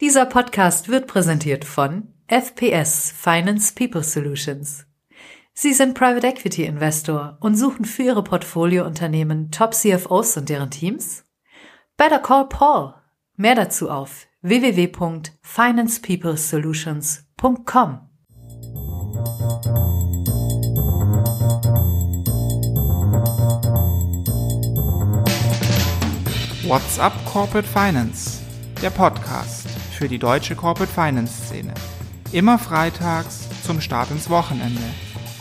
Dieser Podcast wird präsentiert von FPS Finance People Solutions. Sie sind Private Equity Investor und suchen für Ihre Portfoliounternehmen Top CFOs und deren Teams? Better call Paul. Mehr dazu auf www.financepeoplesolutions.com. What's up Corporate Finance? Der Podcast für die deutsche Corporate Finance Szene. Immer freitags zum Start ins Wochenende.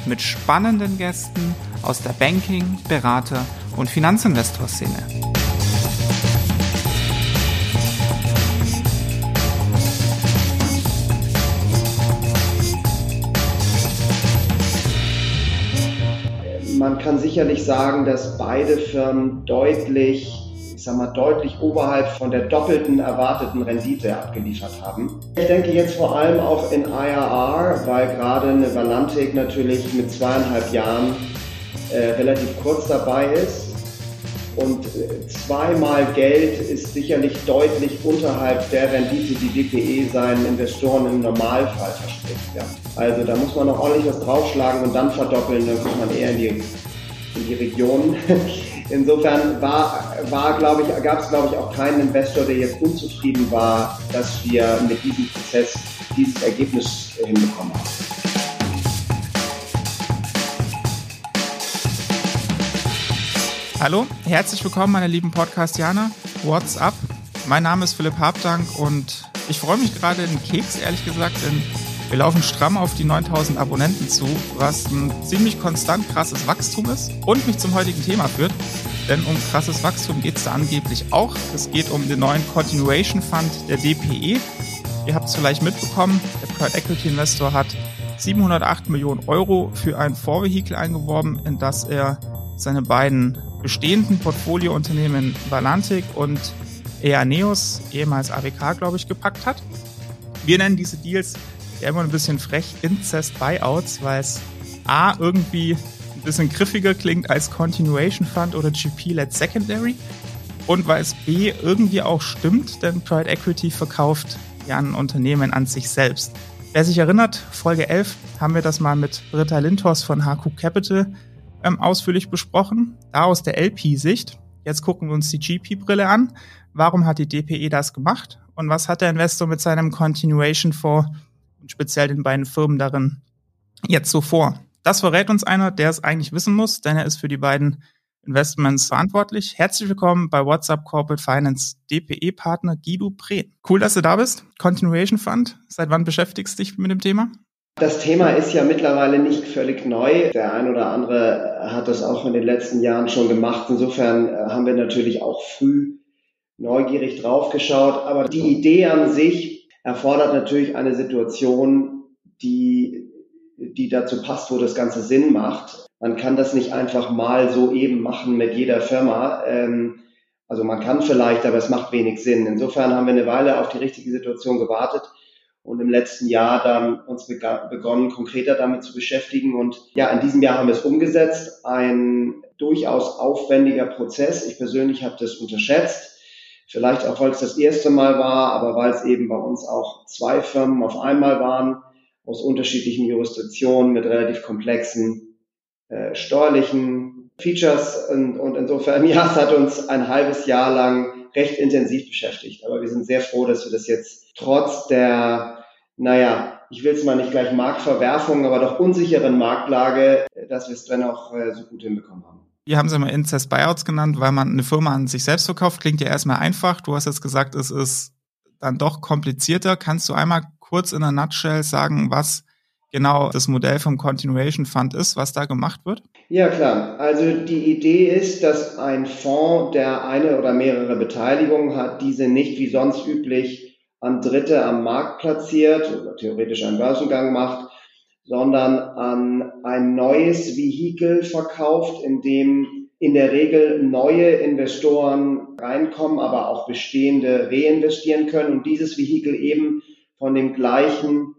Mit spannenden Gästen aus der Banking-, Berater- und Finanzinvestor-Szene. Man kann sicherlich sagen, dass beide Firmen deutlich ich sag mal, deutlich oberhalb von der doppelten erwarteten Rendite abgeliefert haben. Ich denke jetzt vor allem auch in IRR, weil gerade eine Valantik natürlich mit zweieinhalb Jahren äh, relativ kurz dabei ist. Und äh, zweimal Geld ist sicherlich deutlich unterhalb der Rendite, die DPE seinen Investoren im Normalfall verspricht. Ja. Also da muss man noch ordentlich was draufschlagen und dann verdoppeln, dann kommt man eher in die, in die Region. Insofern war, war glaube ich, gab es, glaube ich, auch keinen Investor, der jetzt unzufrieden war, dass wir mit diesem Prozess dieses Ergebnis hinbekommen haben. Hallo, herzlich willkommen, meine lieben Podcastianer. What's up? Mein Name ist Philipp Habdank und ich freue mich gerade in Keks, ehrlich gesagt, denn wir laufen stramm auf die 9000 Abonnenten zu, was ein ziemlich konstant krasses Wachstum ist und mich zum heutigen Thema führt. Denn um krasses Wachstum geht es da angeblich auch. Es geht um den neuen Continuation Fund der DPE. Ihr habt es vielleicht mitbekommen, der Private Equity Investor hat 708 Millionen Euro für ein Vorvehikel eingeworben, in das er seine beiden bestehenden Portfoliounternehmen Valantic und Eaneos, ehemals AWK, glaube ich, gepackt hat. Wir nennen diese Deals ja immer ein bisschen frech Incest Buyouts, weil es A irgendwie ein bisschen griffiger klingt als Continuation Fund oder GP-led Secondary und weil es B irgendwie auch stimmt, denn Private Equity verkauft ja ein Unternehmen an sich selbst. Wer sich erinnert, Folge 11 haben wir das mal mit Britta Lintos von HQ Capital ähm, ausführlich besprochen, da aus der LP-Sicht. Jetzt gucken wir uns die GP-Brille an. Warum hat die DPE das gemacht? Und was hat der Investor mit seinem Continuation und speziell den beiden Firmen darin jetzt so vor. Das verrät uns einer, der es eigentlich wissen muss, denn er ist für die beiden Investments verantwortlich. Herzlich willkommen bei WhatsApp Corporate Finance DPE-Partner Guido Prehn. Cool, dass du da bist. Continuation Fund. Seit wann beschäftigst du dich mit dem Thema? Das Thema ist ja mittlerweile nicht völlig neu. Der ein oder andere hat das auch in den letzten Jahren schon gemacht. Insofern äh, haben wir natürlich auch früh neugierig draufgeschaut. Aber die Idee an sich erfordert natürlich eine Situation, die, die dazu passt, wo das Ganze Sinn macht. Man kann das nicht einfach mal so eben machen mit jeder Firma. Ähm, also man kann vielleicht, aber es macht wenig Sinn. Insofern haben wir eine Weile auf die richtige Situation gewartet und im letzten Jahr dann uns begonnen, konkreter damit zu beschäftigen. Und ja, in diesem Jahr haben wir es umgesetzt. Ein durchaus aufwendiger Prozess. Ich persönlich habe das unterschätzt. Vielleicht auch, weil es das erste Mal war, aber weil es eben bei uns auch zwei Firmen auf einmal waren, aus unterschiedlichen Jurisdiktionen mit relativ komplexen äh, steuerlichen Features. Und, und insofern, ja, es hat uns ein halbes Jahr lang recht intensiv beschäftigt. Aber wir sind sehr froh, dass wir das jetzt trotz der, naja, ich will es mal nicht gleich Marktverwerfung, aber doch unsicheren Marktlage, dass wir es dann auch äh, so gut hinbekommen haben. Wir haben sie immer Incest Buyouts genannt, weil man eine Firma an sich selbst verkauft. Klingt ja erstmal einfach. Du hast jetzt gesagt, es ist dann doch komplizierter. Kannst du einmal kurz in der Nutshell sagen, was genau das Modell vom Continuation Fund ist, was da gemacht wird? Ja, klar. Also die Idee ist, dass ein Fonds, der eine oder mehrere Beteiligungen hat, diese nicht wie sonst üblich an Dritte am Markt platziert oder theoretisch einen Börsengang macht, sondern an ein neues Vehikel verkauft, in dem in der Regel neue Investoren reinkommen, aber auch bestehende reinvestieren können und dieses Vehikel eben von dem gleichen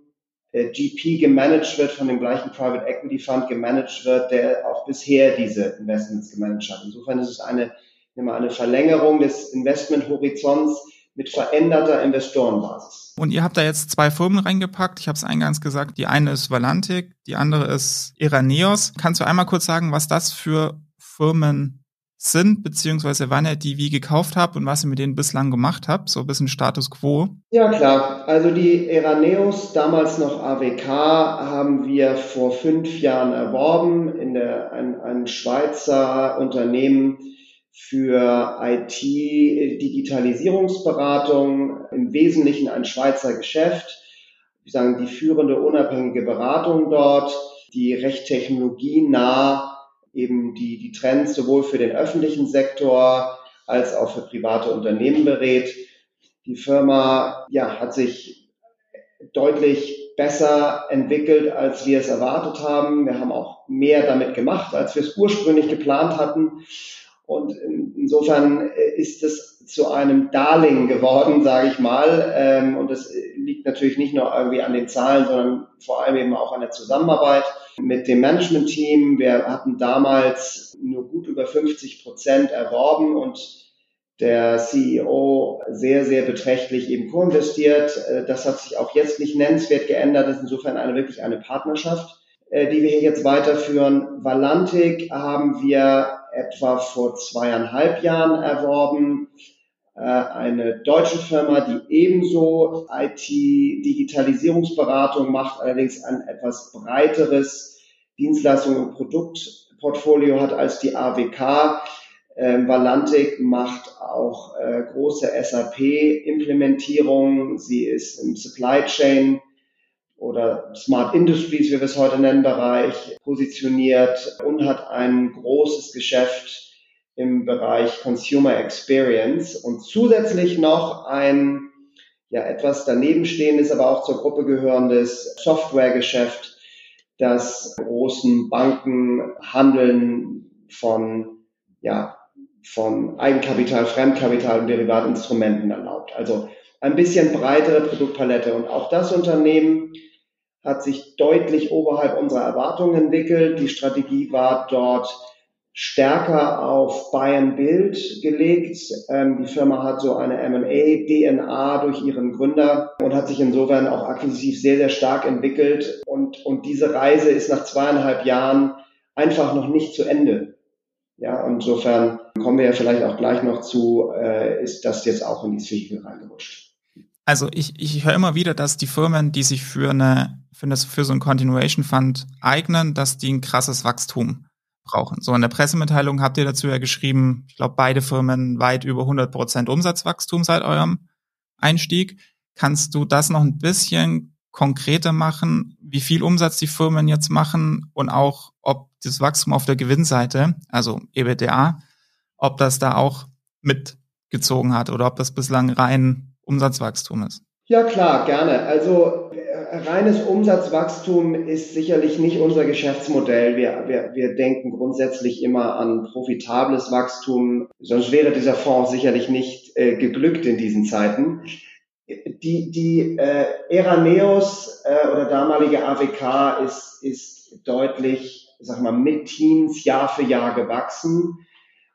äh, GP gemanagt wird, von dem gleichen Private Equity Fund gemanagt wird, der auch bisher diese Investments gemanagt hat. Insofern ist es eine, eine Verlängerung des Investmenthorizonts mit veränderter Investorenbasis. Und ihr habt da jetzt zwei Firmen reingepackt. Ich habe es eingangs gesagt, die eine ist Valantic, die andere ist Iraneos. Kannst du einmal kurz sagen, was das für Firmen sind, beziehungsweise wann ihr die wie gekauft habt und was ihr mit denen bislang gemacht habt, so ein bisschen Status quo. Ja klar, also die Eraneos, damals noch AWK, haben wir vor fünf Jahren erworben, in der, ein, ein Schweizer Unternehmen für IT-Digitalisierungsberatung, im Wesentlichen ein Schweizer Geschäft. Wir sagen, die führende unabhängige Beratung dort, die recht technologienah eben die, die Trends sowohl für den öffentlichen Sektor als auch für private Unternehmen berät. Die Firma ja, hat sich deutlich besser entwickelt, als wir es erwartet haben. Wir haben auch mehr damit gemacht, als wir es ursprünglich geplant hatten. Und insofern ist es zu einem Darling geworden, sage ich mal. Ähm, und das liegt natürlich nicht nur irgendwie an den Zahlen, sondern vor allem eben auch an der Zusammenarbeit mit dem Management-Team. Wir hatten damals nur gut über 50 Prozent erworben und der CEO sehr, sehr beträchtlich eben co-investiert. Äh, das hat sich auch jetzt nicht nennenswert geändert. Das ist insofern eine wirklich eine Partnerschaft, äh, die wir hier jetzt weiterführen. Valantic haben wir etwa vor zweieinhalb Jahren erworben. Äh, eine deutsche Firma, die ebenso IT-Digitalisierungsberatung macht, allerdings ein etwas breiteres Dienstleistung und Produktportfolio hat als die AWK. Ähm, Valantic macht auch äh, große SAP-Implementierungen. Sie ist im Supply Chain oder Smart Industries, wie wir es heute nennen, Bereich positioniert und hat ein großes Geschäft im Bereich Consumer Experience und zusätzlich noch ein ja etwas danebenstehendes, aber auch zur Gruppe gehörendes Softwaregeschäft, das großen Banken Handeln von ja von Eigenkapital, Fremdkapital und Derivatinstrumenten erlaubt. Also ein bisschen breitere Produktpalette und auch das Unternehmen hat sich deutlich oberhalb unserer Erwartungen entwickelt. Die Strategie war dort stärker auf Buy and Build gelegt. Ähm, die Firma hat so eine M&A-DNA durch ihren Gründer und hat sich insofern auch akquisitiv sehr, sehr stark entwickelt. Und, und diese Reise ist nach zweieinhalb Jahren einfach noch nicht zu Ende. Ja, insofern kommen wir ja vielleicht auch gleich noch zu, äh, ist das jetzt auch in die Vehikel reingerutscht. Also ich, ich höre immer wieder, dass die Firmen, die sich für eine für, das, für so ein Continuation Fund eignen, dass die ein krasses Wachstum brauchen. So in der Pressemitteilung habt ihr dazu ja geschrieben, ich glaube, beide Firmen weit über 100 Prozent Umsatzwachstum seit eurem Einstieg. Kannst du das noch ein bisschen konkreter machen, wie viel Umsatz die Firmen jetzt machen und auch, ob das Wachstum auf der Gewinnseite, also EBITDA, ob das da auch mitgezogen hat oder ob das bislang rein Umsatzwachstum ist? Ja, klar, gerne. Also reines Umsatzwachstum ist sicherlich nicht unser Geschäftsmodell. Wir, wir, wir denken grundsätzlich immer an profitables Wachstum, sonst wäre dieser Fonds sicherlich nicht äh, geglückt in diesen Zeiten. Die, die äh, Eraneos äh, oder damalige AWK ist, ist deutlich, sag mal, mit Teens Jahr für Jahr gewachsen.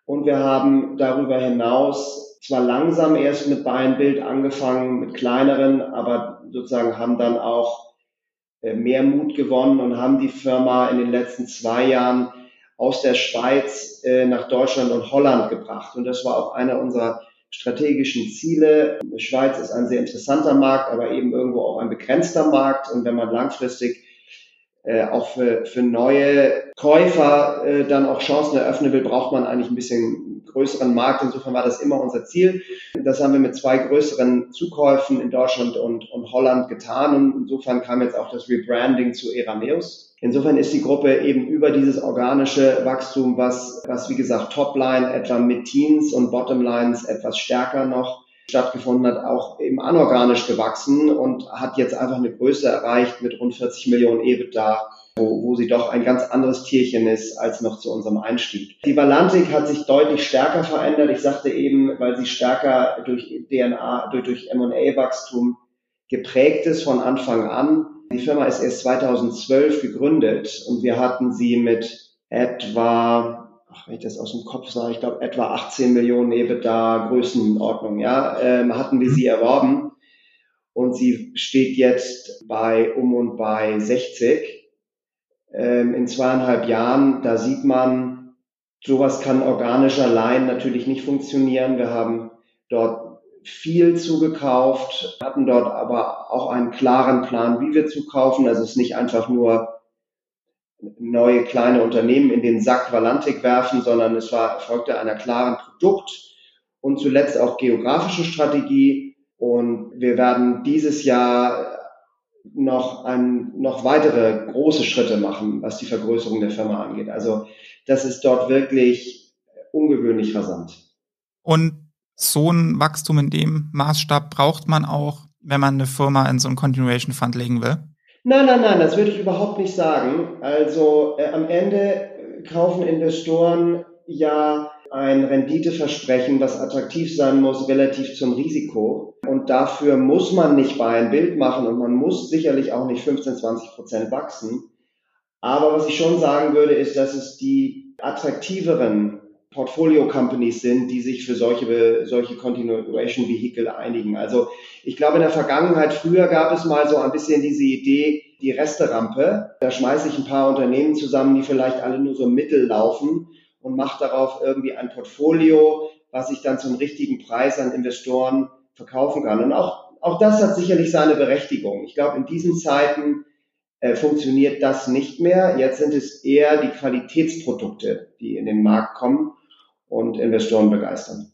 Und wir haben darüber hinaus zwar langsam erst mit Buy angefangen, mit kleineren, aber sozusagen haben dann auch äh, mehr Mut gewonnen und haben die Firma in den letzten zwei Jahren aus der Schweiz äh, nach Deutschland und Holland gebracht. Und das war auch einer unserer strategischen Ziele. Die Schweiz ist ein sehr interessanter Markt, aber eben irgendwo auch ein begrenzter Markt. Und wenn man langfristig äh, auch für, für neue Käufer äh, dann auch Chancen eröffnen will, braucht man eigentlich ein bisschen größeren Markt. Insofern war das immer unser Ziel. Das haben wir mit zwei größeren Zukäufen in Deutschland und, und Holland getan. Und insofern kam jetzt auch das Rebranding zu Erameus. Insofern ist die Gruppe eben über dieses organische Wachstum, was, was wie gesagt Topline etwa mit Teens und Bottomlines etwas stärker noch stattgefunden hat, auch eben anorganisch gewachsen und hat jetzt einfach eine Größe erreicht mit rund 40 Millionen EBITDA, wo, wo sie doch ein ganz anderes Tierchen ist als noch zu unserem Einstieg. Die Valantik hat sich deutlich stärker verändert. Ich sagte eben, weil sie stärker durch DNA, durch, durch M&A-Wachstum geprägt ist von Anfang an. Die Firma ist erst 2012 gegründet und wir hatten sie mit etwa ach, wenn ich das aus dem Kopf sage, ich glaube etwa 18 Millionen EBITDA Größenordnung, ja, ähm, hatten wir sie erworben und sie steht jetzt bei um und bei 60. Ähm, in zweieinhalb Jahren, da sieht man, sowas kann organisch allein natürlich nicht funktionieren. Wir haben dort viel zugekauft, hatten dort aber auch einen klaren Plan, wie wir zukaufen. Also es ist nicht einfach nur neue kleine Unternehmen in den Sack Valantik werfen, sondern es war, erfolgte einer klaren Produkt- und zuletzt auch geografische Strategie. Und wir werden dieses Jahr noch ein, noch weitere große Schritte machen, was die Vergrößerung der Firma angeht. Also das ist dort wirklich ungewöhnlich rasant. Und so ein Wachstum in dem Maßstab braucht man auch, wenn man eine Firma in so einen Continuation Fund legen will? Nein, nein, nein, das würde ich überhaupt nicht sagen. Also äh, am Ende kaufen Investoren ja ein Renditeversprechen, was attraktiv sein muss, relativ zum Risiko. Und dafür muss man nicht bei ein Bild machen und man muss sicherlich auch nicht 15, 20 Prozent wachsen. Aber was ich schon sagen würde, ist, dass es die attraktiveren Portfolio Companies sind, die sich für solche, solche Continuation Vehicle einigen. Also ich glaube, in der Vergangenheit, früher gab es mal so ein bisschen diese Idee, die Resterampe. Da schmeiße ich ein paar Unternehmen zusammen, die vielleicht alle nur so mittel laufen und mache darauf irgendwie ein Portfolio, was ich dann zum richtigen Preis an Investoren verkaufen kann. Und auch, auch das hat sicherlich seine Berechtigung. Ich glaube, in diesen Zeiten äh, funktioniert das nicht mehr. Jetzt sind es eher die Qualitätsprodukte, die in den Markt kommen und Investoren begeistern.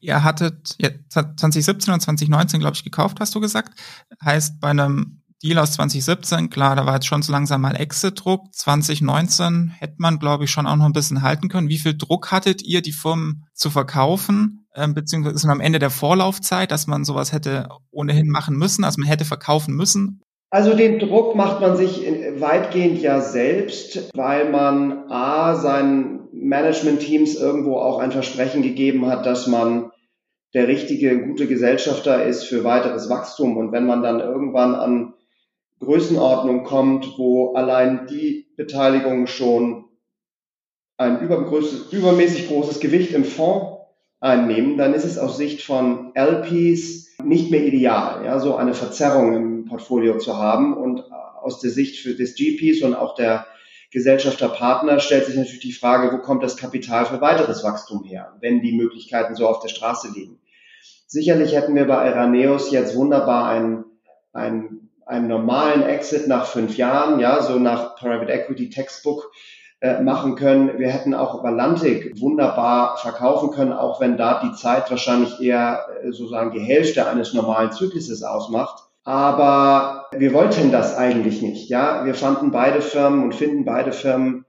Ihr hattet 2017 und 2019, glaube ich, gekauft, hast du gesagt. Heißt, bei einem Deal aus 2017, klar, da war jetzt schon so langsam mal Exit-Druck. 2019 hätte man, glaube ich, schon auch noch ein bisschen halten können. Wie viel Druck hattet ihr, die Firmen zu verkaufen? Ähm, beziehungsweise am Ende der Vorlaufzeit, dass man sowas hätte ohnehin machen müssen, also man hätte verkaufen müssen? Also den Druck macht man sich weitgehend ja selbst, weil man A, seinen Management-Teams irgendwo auch ein Versprechen gegeben hat, dass man der richtige, gute Gesellschafter ist für weiteres Wachstum. Und wenn man dann irgendwann an Größenordnung kommt, wo allein die Beteiligung schon ein übermäßig großes Gewicht im Fonds einnehmen, dann ist es aus Sicht von LPs nicht mehr ideal, ja, so eine Verzerrung im Portfolio zu haben. Und aus der Sicht für des GPs und auch der Gesellschafterpartner stellt sich natürlich die Frage, wo kommt das Kapital für weiteres Wachstum her, wenn die Möglichkeiten so auf der Straße liegen. Sicherlich hätten wir bei Eraneus jetzt wunderbar einen, einen, einen normalen Exit nach fünf Jahren, ja, so nach Private Equity Textbook äh, machen können. Wir hätten auch Valantik wunderbar verkaufen können, auch wenn da die Zeit wahrscheinlich eher äh, sozusagen die Hälfte eines normalen Zykluses ausmacht. Aber wir wollten das eigentlich nicht. Ja, wir fanden beide Firmen und finden beide Firmen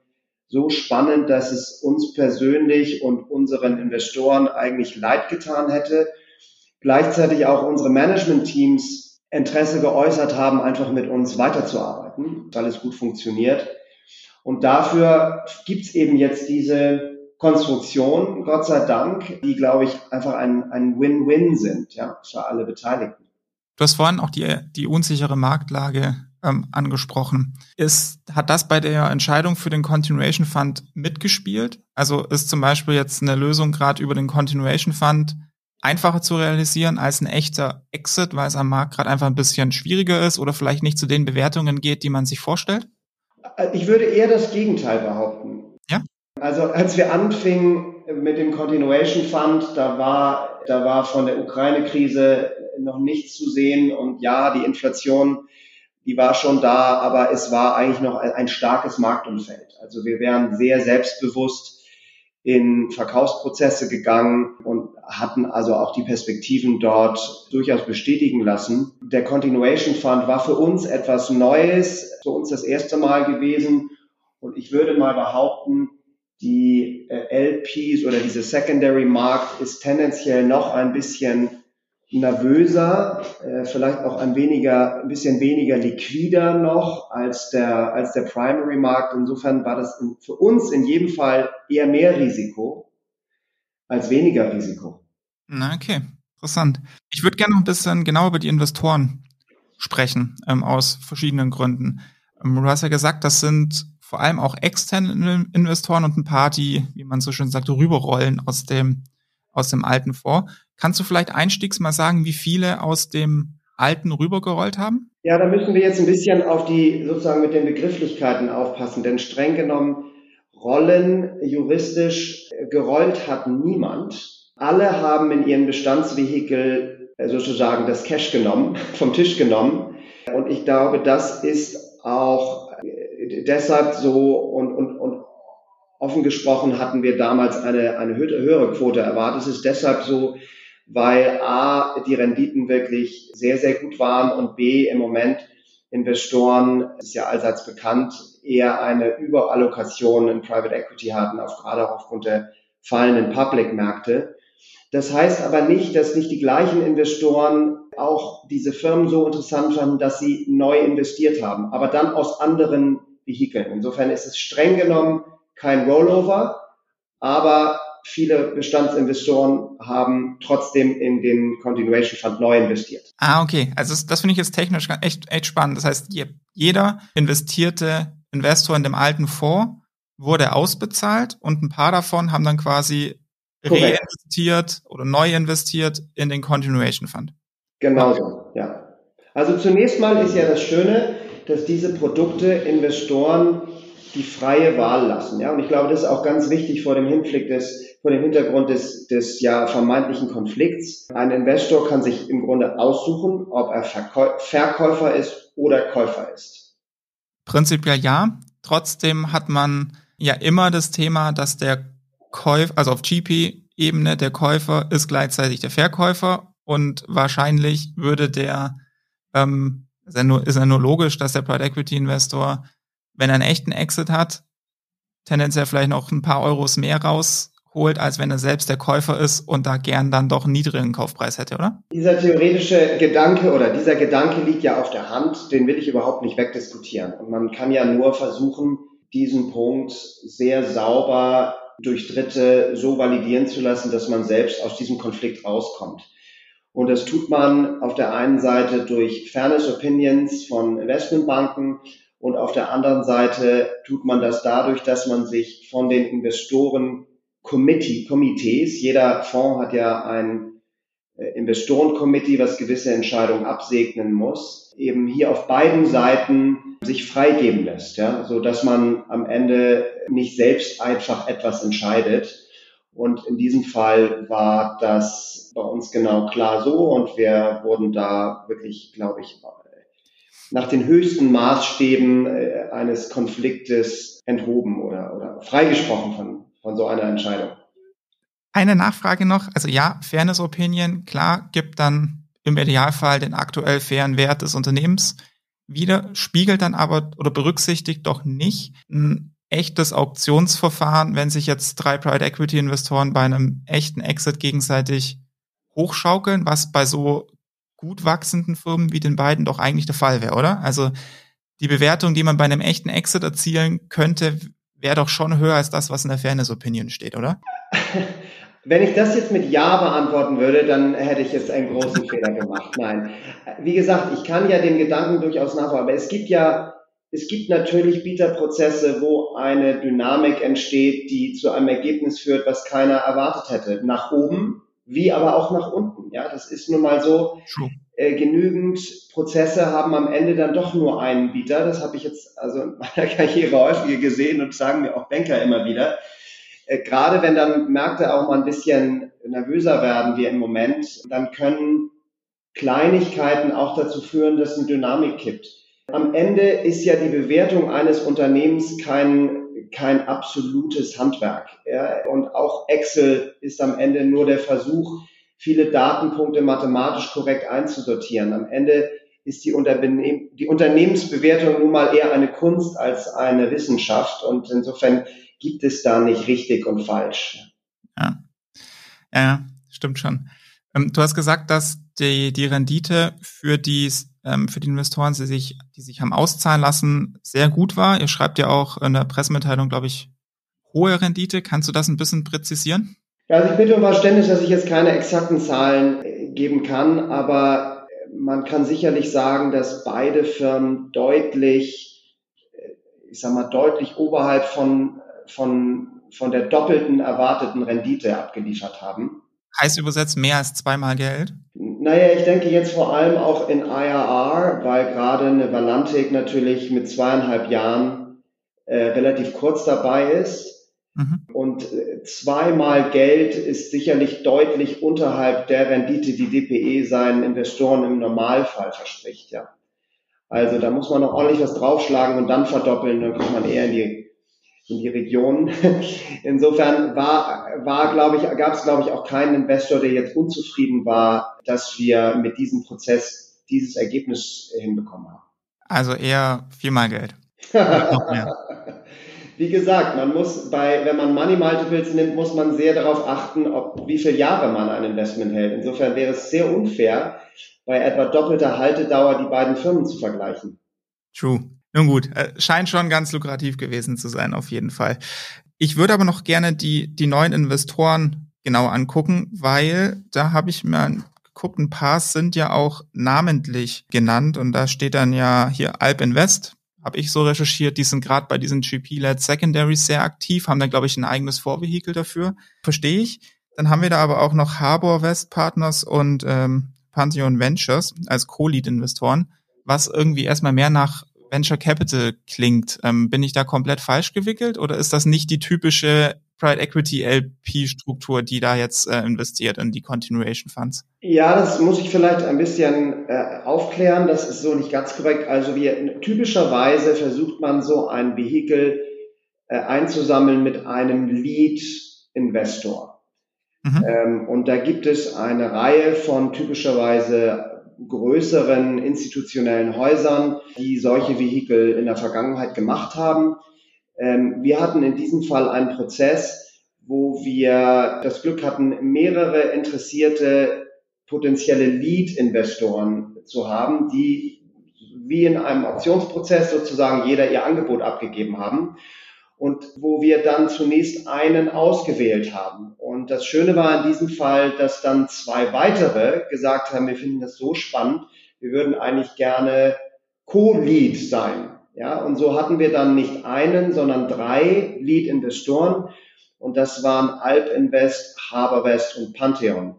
so spannend, dass es uns persönlich und unseren Investoren eigentlich leid getan hätte. Gleichzeitig auch unsere Management-Teams Interesse geäußert haben, einfach mit uns weiterzuarbeiten, weil es gut funktioniert. Und dafür gibt's eben jetzt diese Konstruktion, Gott sei Dank, die, glaube ich, einfach ein, ein Win-Win sind, ja, für alle Beteiligten. Du hast vorhin auch die, die unsichere Marktlage ähm, angesprochen. Ist, hat das bei der Entscheidung für den Continuation Fund mitgespielt? Also ist zum Beispiel jetzt eine Lösung gerade über den Continuation Fund einfacher zu realisieren als ein echter Exit, weil es am Markt gerade einfach ein bisschen schwieriger ist oder vielleicht nicht zu den Bewertungen geht, die man sich vorstellt? Ich würde eher das Gegenteil behaupten. Ja. Also als wir anfingen mit dem Continuation Fund, da war, da war von der Ukraine-Krise noch nichts zu sehen. Und ja, die Inflation, die war schon da, aber es war eigentlich noch ein, starkes Marktumfeld. Also wir wären sehr selbstbewusst in Verkaufsprozesse gegangen und hatten also auch die Perspektiven dort durchaus bestätigen lassen. Der Continuation Fund war für uns etwas Neues, für uns das erste Mal gewesen. Und ich würde mal behaupten, die äh, LPs oder diese Secondary Markt ist tendenziell noch ein bisschen nervöser, äh, vielleicht auch ein weniger, ein bisschen weniger liquider noch als der, als der Primary Markt. Insofern war das in, für uns in jedem Fall eher mehr Risiko als weniger Risiko. Na, okay. Interessant. Ich würde gerne noch ein bisschen genauer über die Investoren sprechen, ähm, aus verschiedenen Gründen. Ähm, du hast ja gesagt, das sind vor allem auch externe Investoren und ein paar, die, wie man so schön sagt, rüberrollen aus dem, aus dem alten Fonds. Kannst du vielleicht einstiegs mal sagen, wie viele aus dem alten rübergerollt haben? Ja, da müssen wir jetzt ein bisschen auf die, sozusagen mit den Begrifflichkeiten aufpassen, denn streng genommen Rollen juristisch gerollt hat niemand. Alle haben in ihren Bestandsvehikel äh, sozusagen das Cash genommen, vom Tisch genommen. Und ich glaube, das ist auch äh, deshalb so und, und, und offen gesprochen hatten wir damals eine, eine höhere Quote erwartet. Es ist deshalb so, weil A, die Renditen wirklich sehr, sehr gut waren und B, im Moment Investoren, ist ja allseits bekannt, eher eine Überallokation in Private Equity hatten, auf, gerade auch aufgrund der fallenden Public-Märkte. Das heißt aber nicht, dass nicht die gleichen Investoren auch diese Firmen so interessant fanden, dass sie neu investiert haben, aber dann aus anderen Vehikeln. Insofern ist es streng genommen kein Rollover, aber viele Bestandsinvestoren haben trotzdem in den Continuation Fund neu investiert. Ah, okay. Also das, finde ich jetzt technisch echt, echt spannend. Das heißt, jeder investierte Investor in dem alten Fonds wurde ausbezahlt und ein paar davon haben dann quasi Korrekt. reinvestiert oder neu investiert in den Continuation Fund. Genau so, ja. Also zunächst mal ist ja das Schöne, dass diese Produkte Investoren die freie Wahl lassen. Ja, und ich glaube, das ist auch ganz wichtig vor dem Hinblick des, vor dem Hintergrund des, des ja vermeintlichen Konflikts. Ein Investor kann sich im Grunde aussuchen, ob er Verkäu Verkäufer ist oder Käufer ist. Prinzipiell ja. Trotzdem hat man ja immer das Thema, dass der Käufer, also auf GP-Ebene, der Käufer ist gleichzeitig der Verkäufer und wahrscheinlich würde der, ähm, ist ja nur, ist ja nur logisch, dass der Private Equity Investor wenn er einen echten Exit hat, tendenziell vielleicht noch ein paar Euros mehr rausholt, als wenn er selbst der Käufer ist und da gern dann doch einen niedrigen Kaufpreis hätte, oder? Dieser theoretische Gedanke oder dieser Gedanke liegt ja auf der Hand, den will ich überhaupt nicht wegdiskutieren. Und man kann ja nur versuchen, diesen Punkt sehr sauber durch Dritte so validieren zu lassen, dass man selbst aus diesem Konflikt rauskommt. Und das tut man auf der einen Seite durch Fairness Opinions von Investmentbanken, und auf der anderen Seite tut man das dadurch, dass man sich von den Investoren Committee, Komitees, jeder Fonds hat ja ein äh, Investoren-Committee, was gewisse Entscheidungen absegnen muss, eben hier auf beiden Seiten sich freigeben lässt, ja, so dass man am Ende nicht selbst einfach etwas entscheidet. Und in diesem Fall war das bei uns genau klar so und wir wurden da wirklich, glaube ich, nach den höchsten Maßstäben äh, eines Konfliktes enthoben oder, oder freigesprochen von, von so einer Entscheidung. Eine Nachfrage noch, also ja, Fairness Opinion, klar, gibt dann im Idealfall den aktuell fairen Wert des Unternehmens. Wieder, spiegelt dann aber oder berücksichtigt doch nicht ein echtes Auktionsverfahren, wenn sich jetzt drei Private Equity Investoren bei einem echten Exit gegenseitig hochschaukeln, was bei so gut wachsenden Firmen wie den beiden doch eigentlich der Fall wäre, oder? Also die Bewertung, die man bei einem echten Exit erzielen könnte, wäre doch schon höher als das, was in der Fairness Opinion steht, oder? Wenn ich das jetzt mit Ja beantworten würde, dann hätte ich jetzt einen großen Fehler gemacht. Nein. Wie gesagt, ich kann ja den Gedanken durchaus nachvollziehen, aber es gibt ja, es gibt natürlich Bieterprozesse, wo eine Dynamik entsteht, die zu einem Ergebnis führt, was keiner erwartet hätte. Nach oben wie aber auch nach unten. Ja, das ist nun mal so. Äh, genügend Prozesse haben am Ende dann doch nur einen Bieter. Das habe ich jetzt also in meiner Karriere häufiger gesehen und sagen mir auch Banker immer wieder. Äh, gerade wenn dann Märkte auch mal ein bisschen nervöser werden wie im Moment, dann können Kleinigkeiten auch dazu führen, dass eine Dynamik kippt. Am Ende ist ja die Bewertung eines Unternehmens kein kein absolutes Handwerk. Ja? Und auch Excel ist am Ende nur der Versuch, viele Datenpunkte mathematisch korrekt einzusortieren. Am Ende ist die, Unternehm die Unternehmensbewertung nun mal eher eine Kunst als eine Wissenschaft. Und insofern gibt es da nicht richtig und falsch. Ja, ja stimmt schon. Ähm, du hast gesagt, dass die, die Rendite für die, ähm, für die Investoren, die sich, die sich haben auszahlen lassen, sehr gut war. Ihr schreibt ja auch in der Pressemitteilung, glaube ich, hohe Rendite. Kannst du das ein bisschen präzisieren? Ja, also ich bitte um Verständnis, dass ich jetzt keine exakten Zahlen äh, geben kann, aber man kann sicherlich sagen, dass beide Firmen deutlich, äh, ich sag mal, deutlich oberhalb von, von, von der doppelten erwarteten Rendite abgeliefert haben. Heißt übersetzt mehr als zweimal Geld? Naja, ich denke jetzt vor allem auch in IRR, weil gerade eine Valantik natürlich mit zweieinhalb Jahren äh, relativ kurz dabei ist. Mhm. Und äh, zweimal Geld ist sicherlich deutlich unterhalb der Rendite, die DPE seinen Investoren im Normalfall verspricht, ja. Also da muss man noch ordentlich was draufschlagen und dann verdoppeln, dann kommt man eher in die in die Region. Insofern war, war glaube ich, gab es, glaube ich, auch keinen Investor, der jetzt unzufrieden war, dass wir mit diesem Prozess dieses Ergebnis hinbekommen haben. Also eher viermal Geld. Wie gesagt, man muss bei, wenn man Money Multiples nimmt, muss man sehr darauf achten, ob, wie viele Jahre man ein Investment hält. Insofern wäre es sehr unfair, bei etwa doppelter Haltedauer die beiden Firmen zu vergleichen. True. Nun gut, äh, scheint schon ganz lukrativ gewesen zu sein, auf jeden Fall. Ich würde aber noch gerne die, die neuen Investoren genau angucken, weil da habe ich mir geguckt, ein paar sind ja auch namentlich genannt und da steht dann ja hier Alp Invest, habe ich so recherchiert, die sind gerade bei diesen GP-led Secondaries sehr aktiv, haben da glaube ich ein eigenes Vorvehikel dafür, verstehe ich. Dann haben wir da aber auch noch Harbor West Partners und ähm, Pantheon Ventures als Co-Lead-Investoren, was irgendwie erstmal mehr nach Venture Capital klingt. Ähm, bin ich da komplett falsch gewickelt oder ist das nicht die typische Private Equity LP Struktur, die da jetzt äh, investiert in die Continuation Funds? Ja, das muss ich vielleicht ein bisschen äh, aufklären. Das ist so nicht ganz korrekt. Also wir typischerweise versucht man so ein Vehikel äh, einzusammeln mit einem Lead Investor. Mhm. Ähm, und da gibt es eine Reihe von typischerweise größeren institutionellen Häusern, die solche Vehikel in der Vergangenheit gemacht haben. Ähm, wir hatten in diesem Fall einen Prozess, wo wir das Glück hatten, mehrere interessierte potenzielle Lead-Investoren zu haben, die wie in einem Auktionsprozess sozusagen jeder ihr Angebot abgegeben haben und wo wir dann zunächst einen ausgewählt haben. Und das Schöne war in diesem Fall, dass dann zwei weitere gesagt haben, wir finden das so spannend, wir würden eigentlich gerne Co-Lead sein. Ja, und so hatten wir dann nicht einen, sondern drei Lead-Investoren. Und das waren Alp Invest, Haberwest und Pantheon.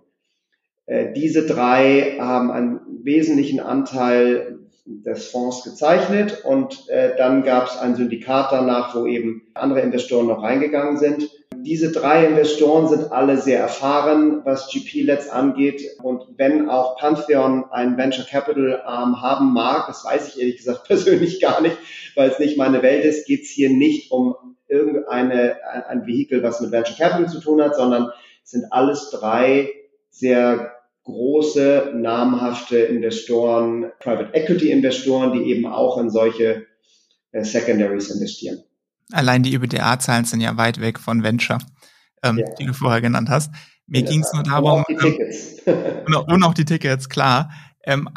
Äh, diese drei haben einen wesentlichen Anteil des Fonds gezeichnet und äh, dann gab es ein Syndikat danach, wo eben andere Investoren noch reingegangen sind. Diese drei Investoren sind alle sehr erfahren, was GP-Lets angeht. Und wenn auch Pantheon einen Venture Capital Arm haben mag, das weiß ich ehrlich gesagt persönlich gar nicht, weil es nicht meine Welt ist, geht es hier nicht um irgendeine ein Vehikel, was mit Venture Capital zu tun hat, sondern es sind alles drei sehr große, namhafte Investoren, Private Equity Investoren, die eben auch in solche äh, Secondaries investieren. Allein die EBITDA-Zahlen sind ja weit weg von Venture, ähm, ja. die du vorher genannt hast. Mir ging es nur darum, und auch, ähm, und auch die Tickets, klar. Ähm,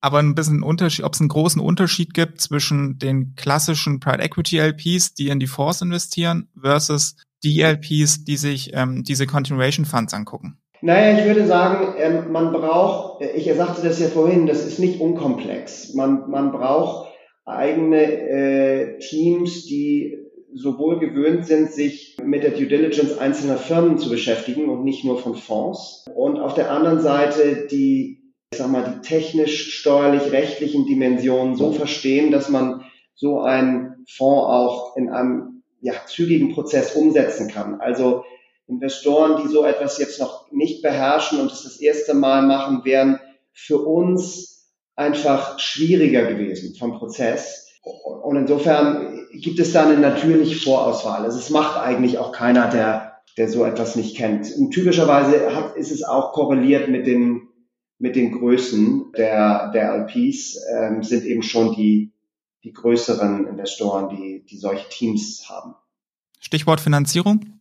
aber ein bisschen Unterschied, ob es einen großen Unterschied gibt zwischen den klassischen Private Equity LPs, die in die Fonds investieren, versus die LPs, die sich ähm, diese Continuation Funds angucken. Naja, ich würde sagen, ähm, man braucht, ich sagte das ja vorhin, das ist nicht unkomplex. Man, man braucht eigene äh, Teams, die sowohl gewöhnt sind, sich mit der Due Diligence einzelner Firmen zu beschäftigen und nicht nur von Fonds. Und auf der anderen Seite die, ich sag mal, die technisch, steuerlich, rechtlichen Dimensionen so verstehen, dass man so einen Fonds auch in einem ja, zügigen Prozess umsetzen kann. Also Investoren, die so etwas jetzt noch nicht beherrschen und es das erste Mal machen, wären für uns einfach schwieriger gewesen vom Prozess. Und insofern gibt es da eine natürliche Vorauswahl. Also es macht eigentlich auch keiner, der, der so etwas nicht kennt. Und typischerweise hat, ist es auch korreliert mit den, mit den Größen der, der LPs, ähm, sind eben schon die, die größeren Investoren, die, die solche Teams haben. Stichwort Finanzierung?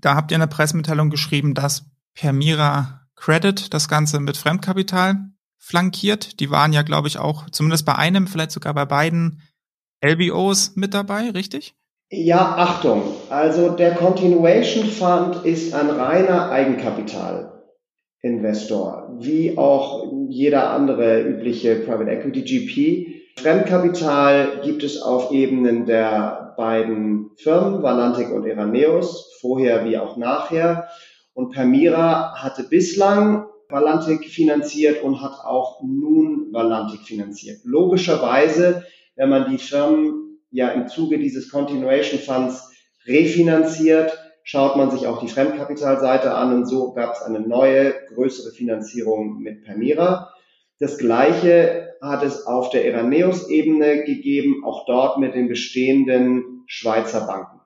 Da habt ihr eine Pressemitteilung geschrieben, dass Permira Credit das Ganze mit Fremdkapital flankiert. Die waren ja, glaube ich, auch zumindest bei einem, vielleicht sogar bei beiden LBOs mit dabei, richtig? Ja, Achtung. Also der Continuation Fund ist ein reiner Eigenkapitalinvestor, wie auch jeder andere übliche Private Equity GP. Fremdkapital gibt es auf Ebenen der beiden Firmen, Valantic und Eraneus, vorher wie auch nachher. Und Permira hatte bislang Valantic finanziert und hat auch nun Valantic finanziert. Logischerweise, wenn man die Firmen ja im Zuge dieses Continuation Funds refinanziert, schaut man sich auch die Fremdkapitalseite an und so gab es eine neue, größere Finanzierung mit Permira. Das Gleiche hat es auf der Eraneus-Ebene gegeben, auch dort mit den bestehenden Schweizer Banken.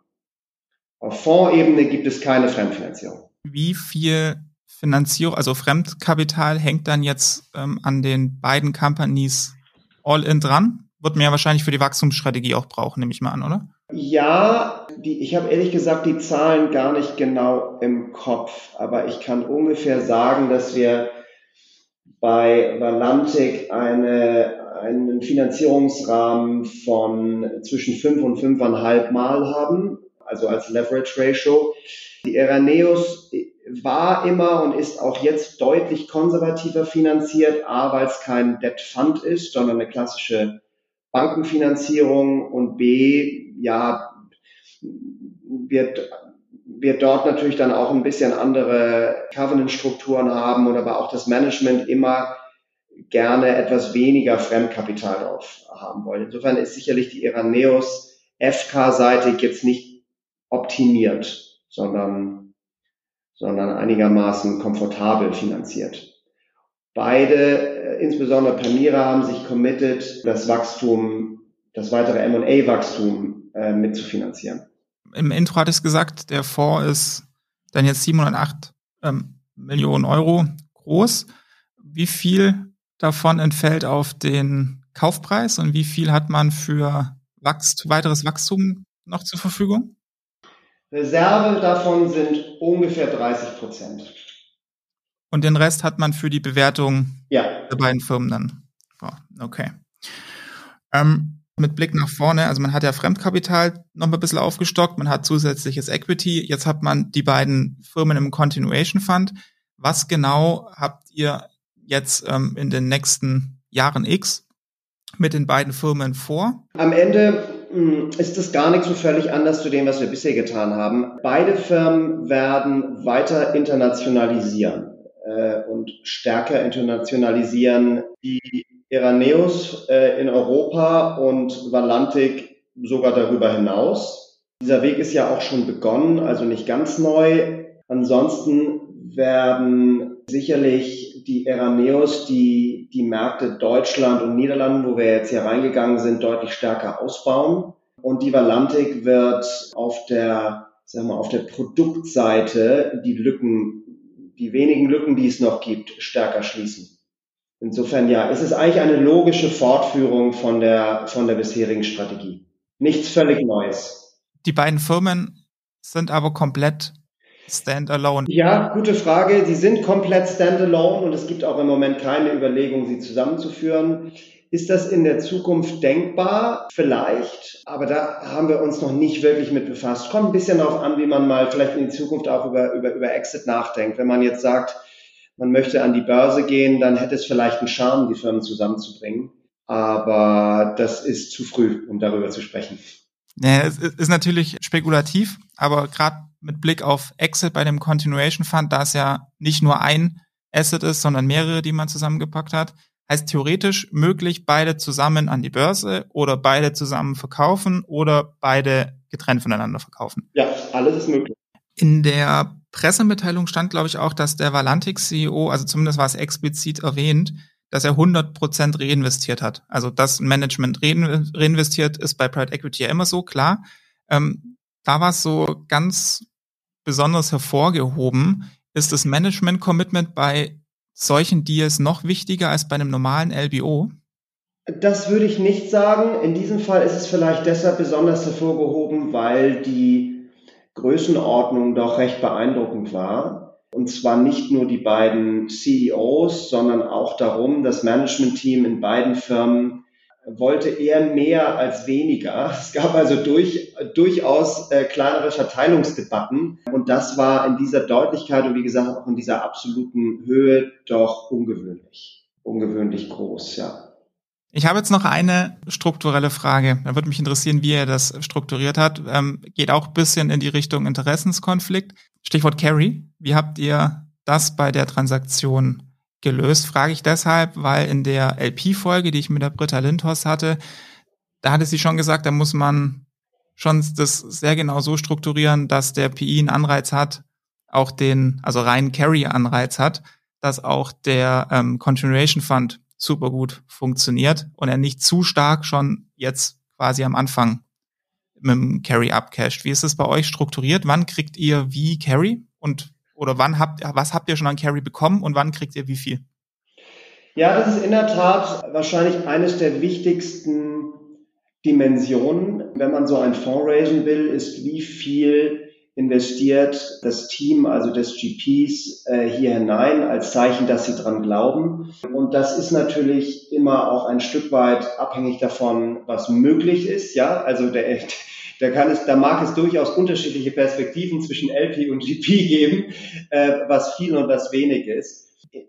Auf Fondsebene gibt es keine Fremdfinanzierung. Wie viel Finanzierung, also Fremdkapital hängt dann jetzt ähm, an den beiden Companies all in dran? Wird man ja wahrscheinlich für die Wachstumsstrategie auch brauchen, nehme ich mal an, oder? Ja, die, ich habe ehrlich gesagt die Zahlen gar nicht genau im Kopf, aber ich kann ungefähr sagen, dass wir bei Valantic eine, einen Finanzierungsrahmen von zwischen fünf und fünfeinhalb Mal haben, also als Leverage Ratio. Die Eraneus war immer und ist auch jetzt deutlich konservativer finanziert, A, weil es kein Debt Fund ist, sondern eine klassische Bankenfinanzierung und B, ja, wird wir dort natürlich dann auch ein bisschen andere Covenant-Strukturen haben und aber auch das Management immer gerne etwas weniger Fremdkapital drauf haben wollen. Insofern ist sicherlich die Iraneus FK-seitig jetzt nicht optimiert, sondern, sondern einigermaßen komfortabel finanziert. Beide, äh, insbesondere Permira, haben sich committed, das Wachstum, das weitere M&A-Wachstum äh, mitzufinanzieren im Intro hat es gesagt, der Fonds ist dann jetzt 708 ähm, Millionen Euro groß. Wie viel davon entfällt auf den Kaufpreis und wie viel hat man für Wachst weiteres Wachstum noch zur Verfügung? Reserve davon sind ungefähr 30 Prozent. Und den Rest hat man für die Bewertung ja. der beiden Firmen dann. Oh, okay. Ähm, mit Blick nach vorne, also man hat ja Fremdkapital noch ein bisschen aufgestockt, man hat zusätzliches Equity, jetzt hat man die beiden Firmen im Continuation Fund. Was genau habt ihr jetzt ähm, in den nächsten Jahren X mit den beiden Firmen vor? Am Ende ist es gar nicht so völlig anders zu dem, was wir bisher getan haben. Beide Firmen werden weiter internationalisieren äh, und stärker internationalisieren. Die Eraneus äh, in Europa und Valantic sogar darüber hinaus. Dieser Weg ist ja auch schon begonnen, also nicht ganz neu. Ansonsten werden sicherlich die Eraneus die, die Märkte Deutschland und Niederlanden, wo wir jetzt hier reingegangen sind, deutlich stärker ausbauen. Und die Valantic wird auf der, sagen wir, auf der Produktseite die Lücken, die wenigen Lücken, die es noch gibt, stärker schließen. Insofern ja, es ist eigentlich eine logische Fortführung von der, von der bisherigen Strategie. Nichts völlig Neues. Die beiden Firmen sind aber komplett standalone. Ja, gute Frage. Sie sind komplett standalone und es gibt auch im Moment keine Überlegung, sie zusammenzuführen. Ist das in der Zukunft denkbar? Vielleicht, aber da haben wir uns noch nicht wirklich mit befasst. Kommt ein bisschen darauf an, wie man mal vielleicht in die Zukunft auch über, über, über Exit nachdenkt. Wenn man jetzt sagt, man möchte an die Börse gehen, dann hätte es vielleicht einen Charme, die Firmen zusammenzubringen. Aber das ist zu früh, um darüber zu sprechen. Ja, es ist natürlich spekulativ, aber gerade mit Blick auf Exit bei dem Continuation Fund, da es ja nicht nur ein Asset ist, sondern mehrere, die man zusammengepackt hat, heißt theoretisch möglich, beide zusammen an die Börse oder beide zusammen verkaufen oder beide getrennt voneinander verkaufen. Ja, alles ist möglich. In der Pressemitteilung stand, glaube ich, auch, dass der Valantic-CEO, also zumindest war es explizit erwähnt, dass er 100% reinvestiert hat. Also das Management reinvestiert ist bei Private Equity ja immer so, klar. Ähm, da war es so ganz besonders hervorgehoben, ist das Management-Commitment bei solchen Deals noch wichtiger als bei einem normalen LBO? Das würde ich nicht sagen. In diesem Fall ist es vielleicht deshalb besonders hervorgehoben, weil die Größenordnung doch recht beeindruckend war. Und zwar nicht nur die beiden CEOs, sondern auch darum, das Management-Team in beiden Firmen wollte eher mehr als weniger. Es gab also durch, durchaus äh, kleinere Verteilungsdebatten. Und das war in dieser Deutlichkeit und wie gesagt auch in dieser absoluten Höhe doch ungewöhnlich. Ungewöhnlich groß, ja. Ich habe jetzt noch eine strukturelle Frage. Da würde mich interessieren, wie er das strukturiert hat. Ähm, geht auch ein bisschen in die Richtung Interessenskonflikt. Stichwort Carry. Wie habt ihr das bei der Transaktion gelöst? Frage ich deshalb, weil in der LP-Folge, die ich mit der Britta Lindhorst hatte, da hatte sie schon gesagt, da muss man schon das sehr genau so strukturieren, dass der PI einen Anreiz hat, auch den, also rein Carry-Anreiz hat, dass auch der ähm, Continuation Fund super gut funktioniert und er nicht zu stark schon jetzt quasi am Anfang mit dem Carry abcasht. Wie ist es bei euch strukturiert? Wann kriegt ihr wie Carry und oder wann habt was habt ihr schon an Carry bekommen und wann kriegt ihr wie viel? Ja, das ist in der Tat wahrscheinlich eines der wichtigsten Dimensionen, wenn man so ein Fonds raisen will, ist wie viel investiert das Team, also des GPs, äh, hier hinein als Zeichen, dass sie dran glauben. Und das ist natürlich immer auch ein Stück weit abhängig davon, was möglich ist. Ja, also der, da kann es, da mag es durchaus unterschiedliche Perspektiven zwischen LP und GP geben, äh, was viel und was wenig ist.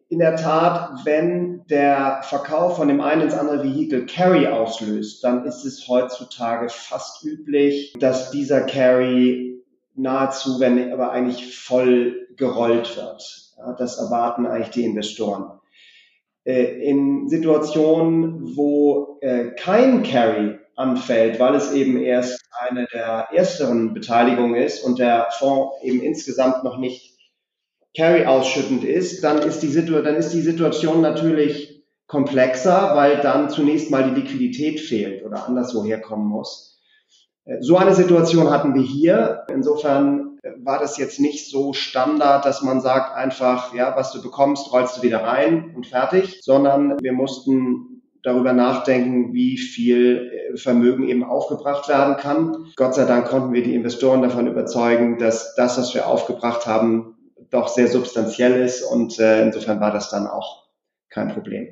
In der Tat, wenn der Verkauf von dem einen ins andere Vehikel Carry auslöst, dann ist es heutzutage fast üblich, dass dieser Carry nahezu, wenn aber eigentlich voll gerollt wird. Ja, das erwarten eigentlich die Investoren. Äh, in Situationen, wo äh, kein Carry anfällt, weil es eben erst eine der ersteren Beteiligungen ist und der Fonds eben insgesamt noch nicht Carry ausschüttend ist, dann ist die, Situ dann ist die Situation natürlich komplexer, weil dann zunächst mal die Liquidität fehlt oder anderswo herkommen muss. So eine Situation hatten wir hier. Insofern war das jetzt nicht so Standard, dass man sagt einfach, ja, was du bekommst, rollst du wieder rein und fertig, sondern wir mussten darüber nachdenken, wie viel äh, Vermögen eben aufgebracht werden kann. Gott sei Dank konnten wir die Investoren davon überzeugen, dass das, was wir aufgebracht haben, doch sehr substanziell ist und äh, insofern war das dann auch kein Problem.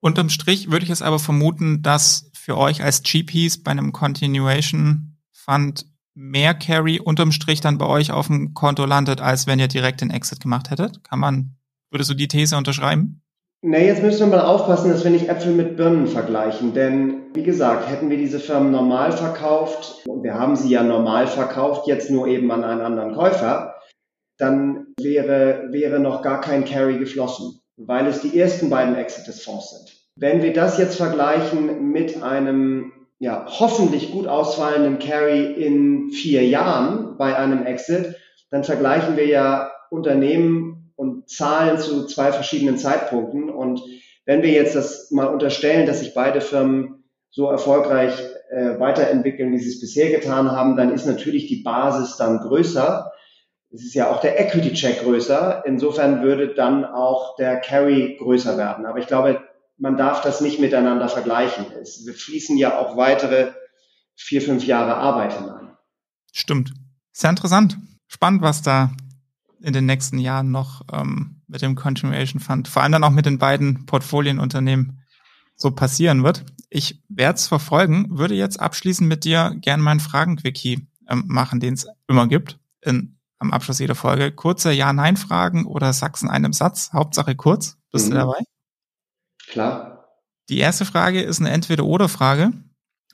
Unterm Strich würde ich es aber vermuten, dass für euch als GPs bei einem Continuation Fund mehr Carry unterm Strich dann bei euch auf dem Konto landet, als wenn ihr direkt den Exit gemacht hättet? Kann man, würdest du die These unterschreiben? Nee, jetzt müssen wir mal aufpassen, dass wir nicht Äpfel mit Birnen vergleichen. Denn wie gesagt, hätten wir diese Firmen normal verkauft, und wir haben sie ja normal verkauft, jetzt nur eben an einen anderen Käufer, dann wäre, wäre noch gar kein Carry geflossen, weil es die ersten beiden Exit des Fonds sind. Wenn wir das jetzt vergleichen mit einem ja, hoffentlich gut ausfallenden Carry in vier Jahren bei einem Exit, dann vergleichen wir ja Unternehmen und Zahlen zu zwei verschiedenen Zeitpunkten. Und wenn wir jetzt das mal unterstellen, dass sich beide Firmen so erfolgreich äh, weiterentwickeln, wie sie es bisher getan haben, dann ist natürlich die Basis dann größer. Es ist ja auch der Equity-Check größer. Insofern würde dann auch der Carry größer werden. Aber ich glaube, man darf das nicht miteinander vergleichen. Es, fließen ja auch weitere vier, fünf Jahre Arbeit hinein. Stimmt. Sehr interessant. Spannend, was da in den nächsten Jahren noch ähm, mit dem Continuation Fund, vor allem dann auch mit den beiden Portfolienunternehmen so passieren wird. Ich werde es verfolgen, würde jetzt abschließend mit dir gerne meinen Fragen-Quickie ähm, machen, den es immer gibt in, am Abschluss jeder Folge. Kurze Ja-Nein-Fragen oder Sachsen einem Satz, Hauptsache kurz. Bist mhm. du dabei? Klar. Die erste Frage ist eine Entweder-Oder-Frage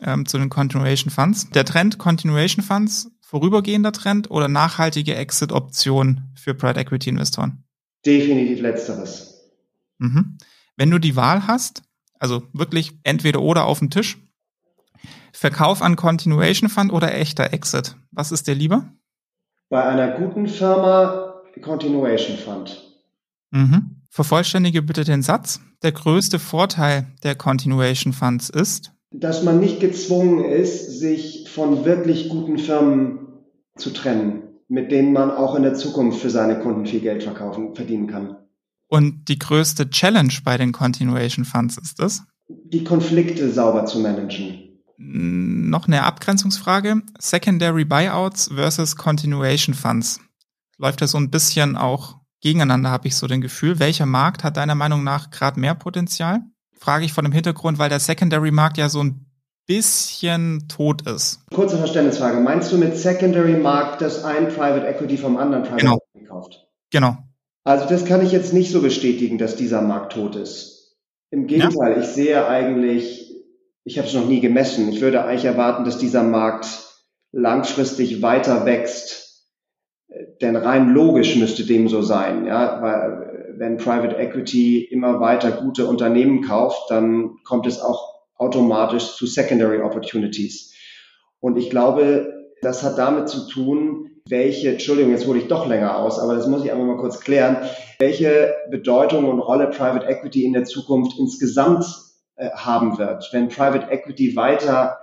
ähm, zu den Continuation Funds. Der Trend Continuation Funds, vorübergehender Trend oder nachhaltige Exit-Option für Private Equity Investoren? Definitiv letzteres. Mhm. Wenn du die Wahl hast, also wirklich entweder oder auf dem Tisch, Verkauf an Continuation Fund oder echter Exit, was ist dir lieber? Bei einer guten Firma Continuation Fund. Mhm. Vervollständige bitte den Satz. Der größte Vorteil der Continuation Funds ist, dass man nicht gezwungen ist, sich von wirklich guten Firmen zu trennen, mit denen man auch in der Zukunft für seine Kunden viel Geld verkaufen, verdienen kann. Und die größte Challenge bei den Continuation Funds ist es? Die Konflikte sauber zu managen. Noch eine Abgrenzungsfrage. Secondary Buyouts versus Continuation Funds. Läuft das so ein bisschen auch gegeneinander, habe ich so den Gefühl. Welcher Markt hat deiner Meinung nach gerade mehr Potenzial? Frage ich von dem Hintergrund, weil der Secondary-Markt ja so ein bisschen tot ist. Kurze Verständnisfrage. Meinst du mit Secondary-Markt, dass ein Private Equity vom anderen Private genau. Equity kauft? Genau. Also das kann ich jetzt nicht so bestätigen, dass dieser Markt tot ist. Im Gegenteil, ja. ich sehe eigentlich, ich habe es noch nie gemessen. Ich würde eigentlich erwarten, dass dieser Markt langfristig weiter wächst. Denn rein logisch müsste dem so sein, ja, weil wenn Private Equity immer weiter gute Unternehmen kauft, dann kommt es auch automatisch zu Secondary Opportunities. Und ich glaube, das hat damit zu tun, welche, Entschuldigung, jetzt hole ich doch länger aus, aber das muss ich einfach mal kurz klären, welche Bedeutung und Rolle Private Equity in der Zukunft insgesamt äh, haben wird. Wenn Private Equity weiter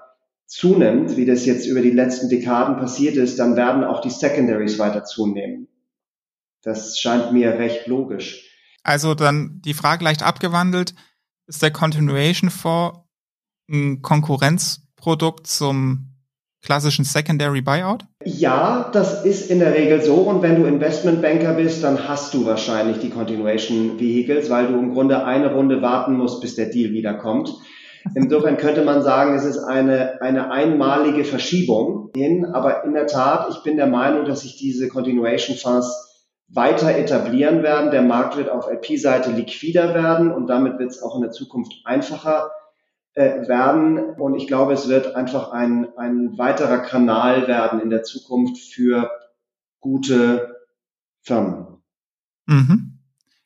zunimmt, wie das jetzt über die letzten Dekaden passiert ist, dann werden auch die Secondaries weiter zunehmen. Das scheint mir recht logisch. Also dann die Frage leicht abgewandelt, ist der Continuation Fonds ein Konkurrenzprodukt zum klassischen Secondary Buyout? Ja, das ist in der Regel so. Und wenn du Investmentbanker bist, dann hast du wahrscheinlich die Continuation Vehicles, weil du im Grunde eine Runde warten musst, bis der Deal wiederkommt. Insofern könnte man sagen, es ist eine, eine einmalige Verschiebung hin. Aber in der Tat, ich bin der Meinung, dass sich diese Continuation Funds weiter etablieren werden. Der Markt wird auf LP-Seite liquider werden und damit wird es auch in der Zukunft einfacher äh, werden. Und ich glaube, es wird einfach ein, ein weiterer Kanal werden in der Zukunft für gute Firmen. Mhm.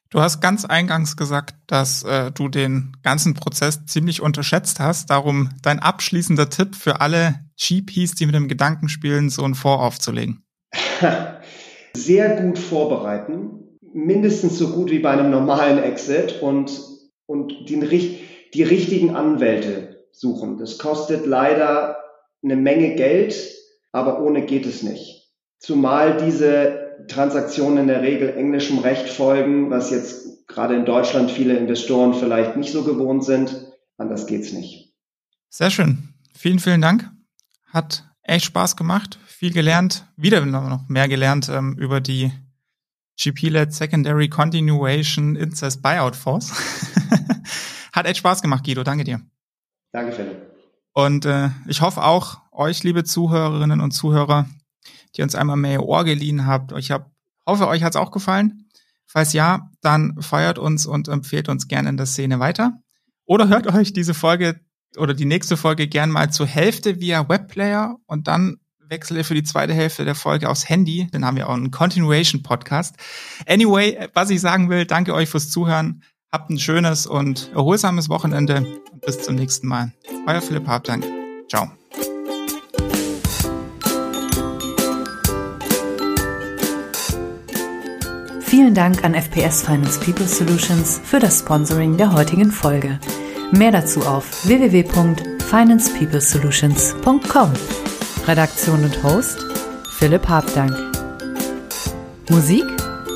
Du hast ganz eingangs gesagt, dass äh, du den ganzen Prozess ziemlich unterschätzt hast. Darum dein abschließender Tipp für alle GPs, die mit dem Gedanken spielen, so einen Fonds aufzulegen. Sehr gut vorbereiten, mindestens so gut wie bei einem normalen Exit und, und den, die richtigen Anwälte suchen. Das kostet leider eine Menge Geld, aber ohne geht es nicht. Zumal diese Transaktionen in der Regel englischem Recht folgen, was jetzt gerade in Deutschland viele Investoren vielleicht nicht so gewohnt sind. Anders geht's nicht. Sehr schön. Vielen, vielen Dank. Hat echt Spaß gemacht. Viel gelernt. Wieder noch mehr gelernt ähm, über die GP-led Secondary Continuation Incest Buyout Force. Hat echt Spaß gemacht, Guido. Danke dir. Danke, Philipp. Und äh, ich hoffe auch euch, liebe Zuhörerinnen und Zuhörer, die uns einmal mehr Ohr geliehen habt. Ich hab, hoffe, euch hat's auch gefallen. Falls ja, dann feiert uns und empfehlt uns gerne in der Szene weiter. Oder hört euch diese Folge oder die nächste Folge gern mal zur Hälfte via Webplayer und dann wechsle für die zweite Hälfte der Folge aufs Handy. Dann haben wir auch einen Continuation Podcast. Anyway, was ich sagen will, danke euch fürs Zuhören. Habt ein schönes und erholsames Wochenende bis zum nächsten Mal. Euer Philipp Habdank. Ciao. Vielen Dank an FPS Finance People Solutions für das Sponsoring der heutigen Folge. Mehr dazu auf www.financepeoplesolutions.com. Redaktion und Host Philipp Habdank. Musik